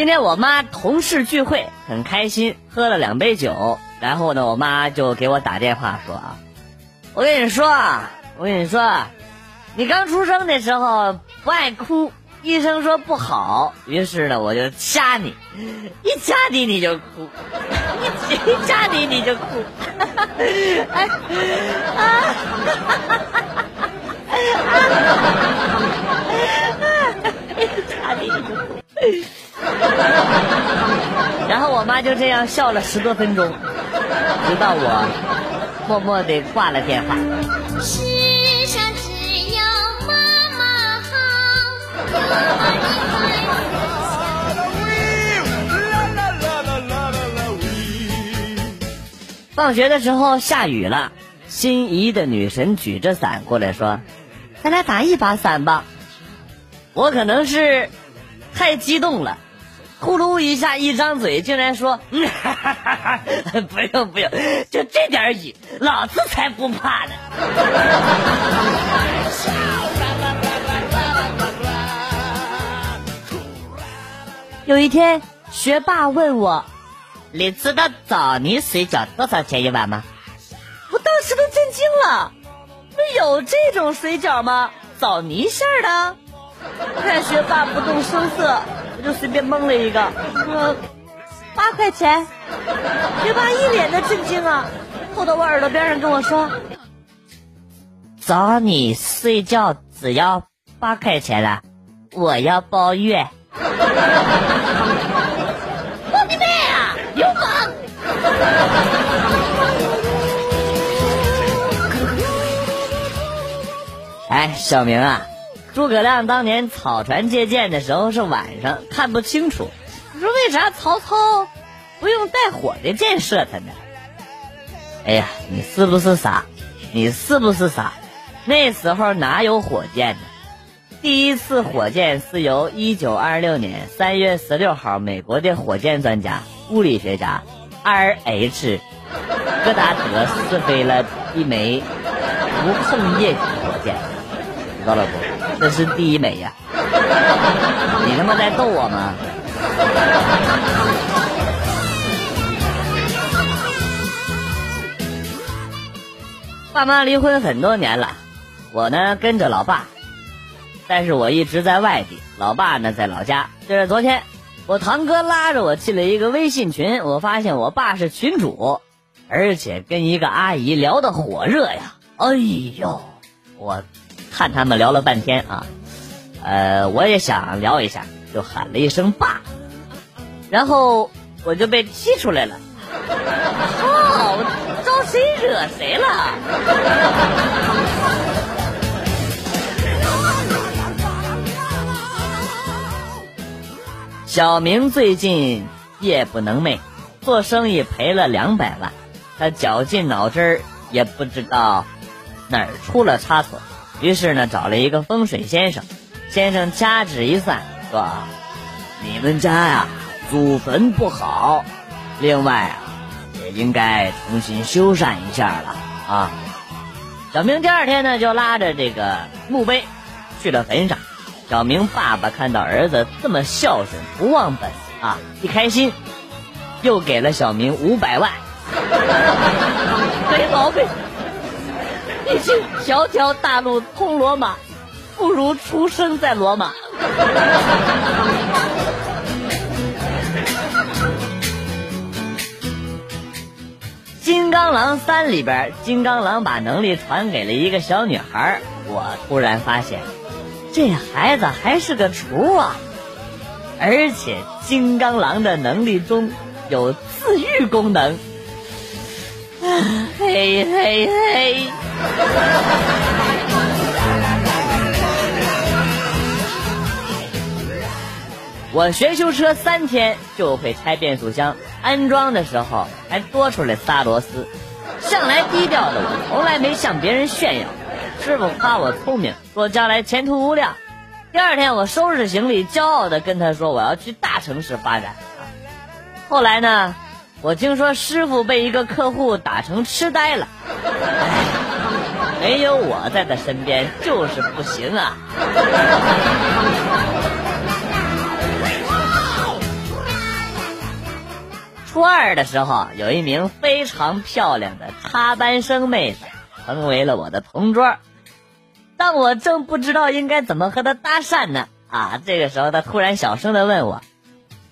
今天我妈同事聚会很开心，喝了两杯酒，然后呢，我妈就给我打电话说啊，我跟你说啊，我跟你说啊，你刚出生的时候不爱哭，医生说不好，于是呢我就掐你，一掐你你就哭，一掐你你就哭，哎啊！掐你你就哭。就这样笑了十多分钟，直到我默默地挂了电话。世上只有妈妈好。放学的时候下雨了，心仪的女神举着伞过来说：“咱俩打一把伞吧。”我可能是太激动了。呼噜一下，一张嘴竟然说：“嗯、哈 哈不用不用，就这点雨，老子才不怕呢。”有一天，学霸问我：“你知道枣泥水饺多少钱一碗吗？”我当时都震惊了，有这种水饺吗？枣泥馅的？看学霸不动声色。我就随便蒙了一个，说八块钱，学霸一脸的震惊啊，凑到我耳朵边上跟我说：“找你睡觉只要八块钱了，我要包月。”我的妹啊，流氓！哎，小明啊。诸葛亮当年草船借箭的时候是晚上看不清楚，你说为啥曹操不用带火的箭射他呢？哎呀，你是不是傻？你是不是傻？那时候哪有火箭呢？第一次火箭是由一九二六年三月十六号美国的火箭专家、物理学家 R H 戈达德试飞了一枚无控液体火箭，知道了不？这是第一美呀！你他妈在逗我吗？爸妈离婚很多年了，我呢跟着老爸，但是我一直在外地，老爸呢在老家。就是昨天，我堂哥拉着我进了一个微信群，我发现我爸是群主，而且跟一个阿姨聊得火热呀！哎呦，我。看他们聊了半天啊，呃，我也想聊一下，就喊了一声爸，然后我就被踢出来了。操，招谁惹谁了？小明最近夜不能寐，做生意赔了两百万，他绞尽脑汁儿也不知道哪儿出了差错。于是呢，找了一个风水先生，先生掐指一算，说：“你们家呀，祖坟不好，另外啊，也应该重新修缮一下了啊。”小明第二天呢，就拉着这个墓碑去了坟上。小明爸爸看到儿子这么孝顺，不忘本啊，一开心，又给了小明五百万。没毛病。毕 竟条条大路通罗马，不如出生在罗马。金刚狼三里边，金刚狼把能力传给了一个小女孩。我突然发现，这孩子还是个雏啊！而且金刚狼的能力中有自愈功能。嘿 嘿嘿！我学修车三天就会拆变速箱，安装的时候还多出来仨螺丝。向来低调的我，从来没向别人炫耀。师傅夸我聪明，说将来前途无量。第二天我收拾行李，骄傲的跟他说我要去大城市发展。后来呢？我听说师傅被一个客户打成痴呆了，没有我在他身边就是不行啊！初二的时候，有一名非常漂亮的插班生妹子，成为了我的同桌。但我正不知道应该怎么和她搭讪呢，啊，这个时候她突然小声的问我：“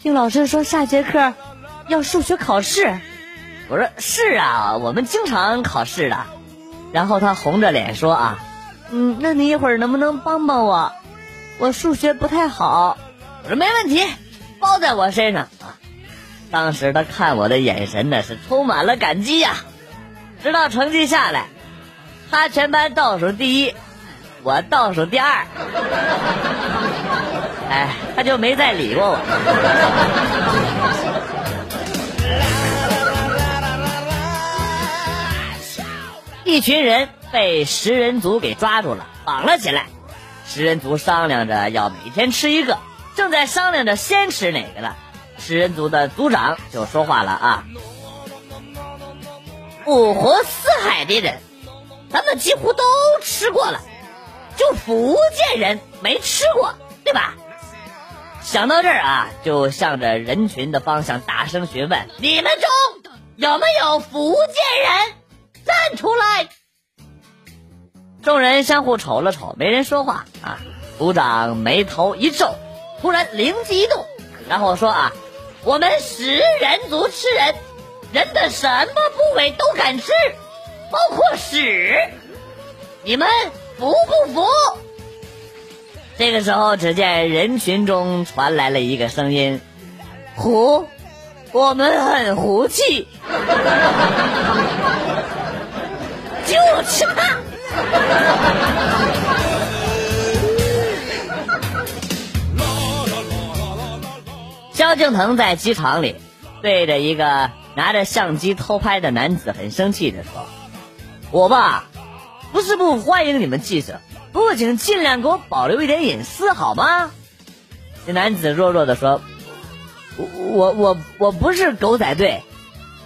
听老师说下节课要数学考试。”我说：“是啊，我们经常考试的。”然后他红着脸说：“啊，嗯，那你一会儿能不能帮帮我？我数学不太好。”我说：“没问题，包在我身上。”啊。当时他看我的眼神呢是充满了感激呀，直到成绩下来，他全班倒数第一，我倒数第二，哎，他就没再理过我。一群人被食人族给抓住了，绑了起来。食人族商量着要每天吃一个，正在商量着先吃哪个呢。食人族的族长就说话了啊！五湖四海的人，咱们几乎都吃过了，就福建人没吃过，对吧？想到这儿啊，就向着人群的方向大声询问：你们中有没有福建人？站出来！众人相互瞅了瞅，没人说话啊。族长眉头一皱，突然灵机一动，然后说啊。我们食人族吃人，人的什么部位都敢吃，包括屎。你们服不服？这个时候，只见人群中传来了一个声音：“胡，我们很胡气。”就吃它。萧敬腾在机场里对着一个拿着相机偷拍的男子很生气的说：“我吧，不是不欢迎你们记者，不过请尽量给我保留一点隐私好吗？”这男子弱弱的说：“我我我我不是狗仔队，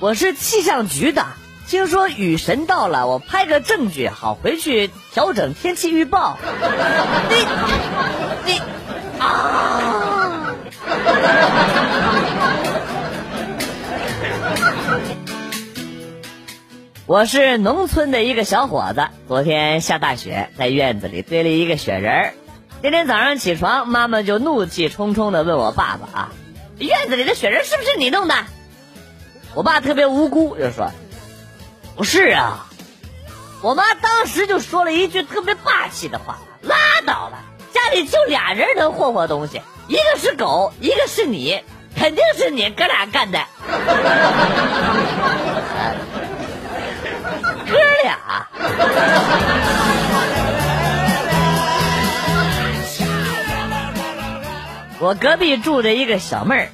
我是气象局的。听说雨神到了，我拍个证据好回去调整天气预报。”你你啊！我是农村的一个小伙子，昨天下大雪，在院子里堆了一个雪人儿。今天早上起床，妈妈就怒气冲冲的问我爸爸啊：“院子里的雪人是不是你弄的？”我爸特别无辜，就说：“不是啊。”我妈当时就说了一句特别霸气的话：“拉倒了，家里就俩人能霍霍东西。”一个是狗，一个是你，肯定是你哥俩干的。哥俩。我隔壁住着一个小妹儿，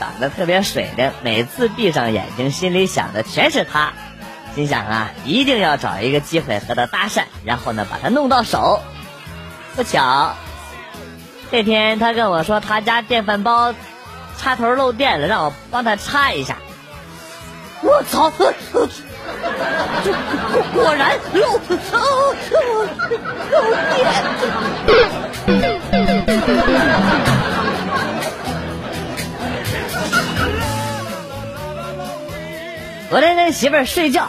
长得特别水灵，每次闭上眼睛，心里想的全是她。心想啊，一定要找一个机会和他搭讪，然后呢，把他弄到手。不巧。这天，他跟我说他家电饭煲插头漏电了，让我帮他插一下。我操！果然漏漏漏电！昨天跟媳妇儿睡觉，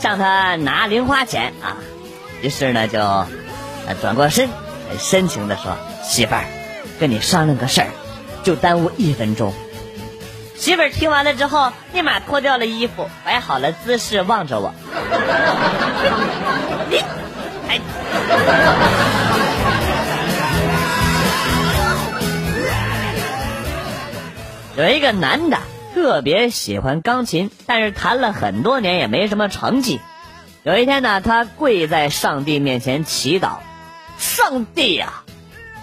向他拿零花钱啊，于是呢就转过身，很深情的说：“媳妇儿。”跟你商量个事儿，就耽误一分钟。媳妇儿听完了之后，立马脱掉了衣服，摆好了姿势，望着我。你，哎。有一个男的特别喜欢钢琴，但是弹了很多年也没什么成绩。有一天呢，他跪在上帝面前祈祷：“上帝呀！”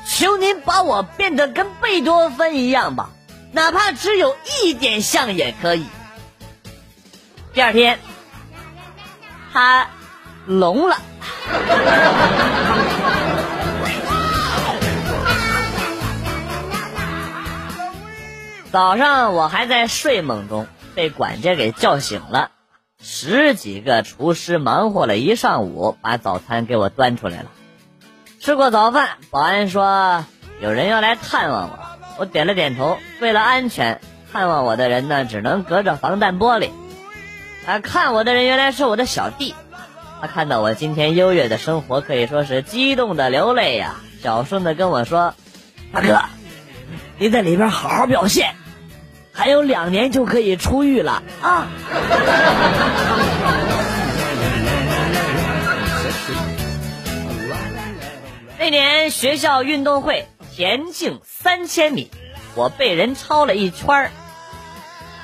求您把我变得跟贝多芬一样吧，哪怕只有一点像也可以。第二天，他聋了。早上我还在睡梦中，被管家给叫醒了。十几个厨师忙活了一上午，把早餐给我端出来了。吃过早饭，保安说有人要来探望我，我点了点头。为了安全，探望我的人呢，只能隔着防弹玻璃。啊，看我的人原来是我的小弟，他看到我今天优越的生活，可以说是激动的流泪呀，小声的跟我说：“大哥，你在里边好好表现，还有两年就可以出狱了啊！”那年学校运动会田径三千米，我被人超了一圈儿。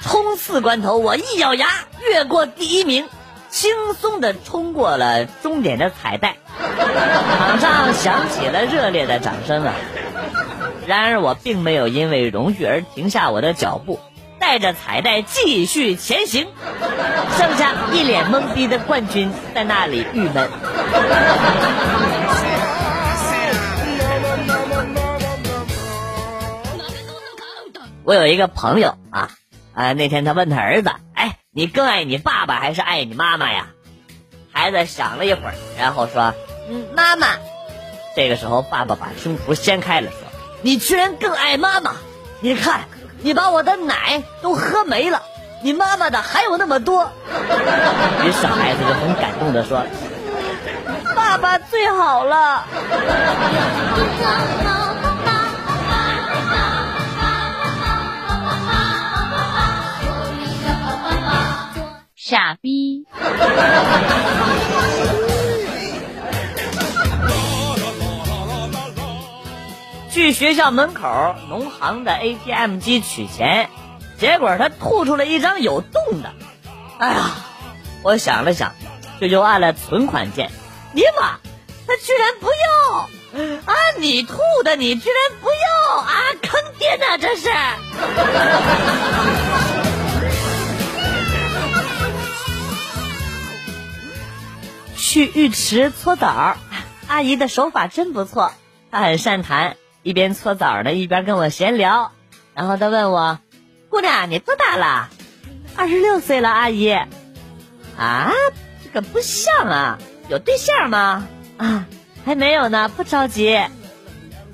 冲刺关头，我一咬牙越过第一名，轻松的冲过了终点的彩带，场上响起了热烈的掌声啊！然而我并没有因为荣誉而停下我的脚步，带着彩带继续前行，剩下一脸懵逼的冠军在那里郁闷。我有一个朋友啊。啊！那天他问他儿子：“哎，你更爱你爸爸还是爱你妈妈呀？”孩子想了一会儿，然后说：“嗯，妈妈。”这个时候，爸爸把胸脯掀开了，说：“你居然更爱妈妈？你看，你把我的奶都喝没了，你妈妈的还有那么多。”于是孩子就很感动的说：“爸爸最好了。”傻逼！去学校门口农行的 ATM 机取钱，结果他吐出了一张有洞的。哎呀，我想了想，就又按了存款键。尼玛，他居然不要！啊，你吐的，你居然不要啊！坑爹呢，这是！去浴池搓澡，阿姨的手法真不错，她很善谈，一边搓澡呢，一边跟我闲聊。然后他问我：“姑娘，你多大了？”“二十六岁了，阿姨。”“啊，这个不像啊，有对象吗？”“啊，还没有呢，不着急。”“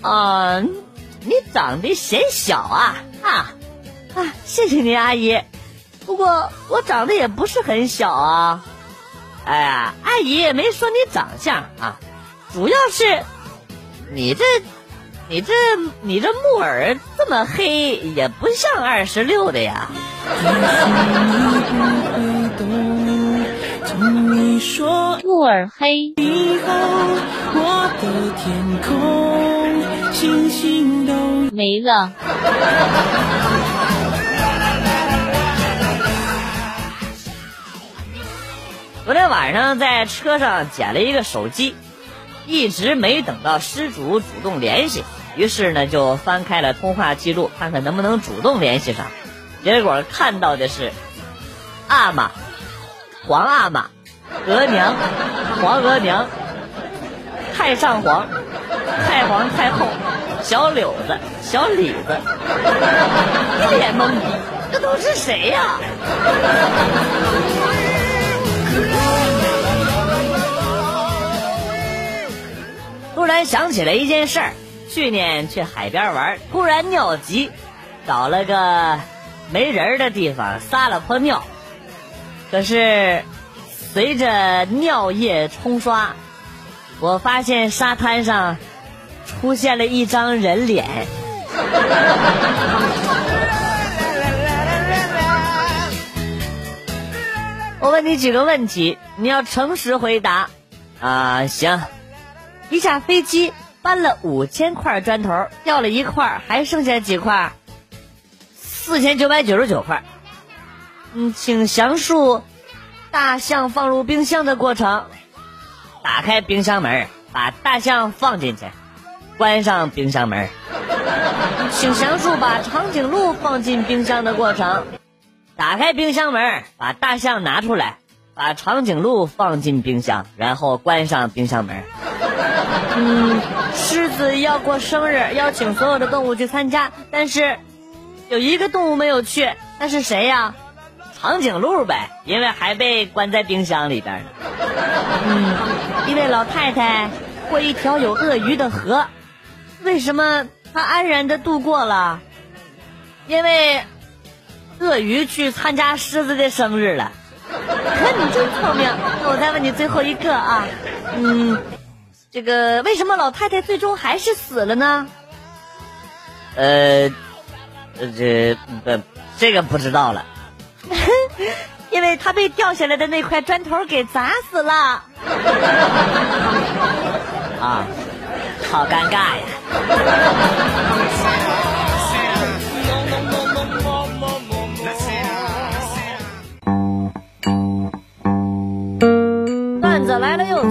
啊，你长得显小啊啊啊！谢谢您，阿姨。不过我长得也不是很小啊。”哎呀，阿姨也没说你长相啊，主要是，你这，你这，你这木耳这么黑，也不像二十六的呀。木耳黑。没了。昨天晚上在车上捡了一个手机，一直没等到失主主动联系，于是呢就翻开了通话记录，看看能不能主动联系上。结果看到的是阿玛、皇阿玛、额娘、皇额娘、太上皇、太皇太后、小柳子、小李子，一脸懵逼，这都是谁呀？突然想起来一件事儿，去年去海边玩，突然尿急，找了个没人的地方撒了泼尿。可是随着尿液冲刷，我发现沙滩上出现了一张人脸。我问你几个问题，你要诚实回答。啊，行。一下飞机搬了五千块砖头，掉了一块，还剩下几块？四千九百九十九块。嗯，请详述大象放入冰箱的过程。打开冰箱门，把大象放进去，关上冰箱门。请详述把长颈鹿放进冰箱的过程。打开冰箱门，把大象拿出来，把长颈鹿放进冰箱，然后关上冰箱门。嗯，狮子要过生日，邀请所有的动物去参加，但是有一个动物没有去，那是谁呀？长颈鹿呗，因为还被关在冰箱里边呢。嗯，一位老太太过一条有鳄鱼的河，为什么她安然的度过了？因为鳄鱼去参加狮子的生日了。可你真聪明。那我再问你最后一个啊，嗯，这个为什么老太太最终还是死了呢？呃，这不这个不知道了。因为她被掉下来的那块砖头给砸死了。啊，好尴尬呀！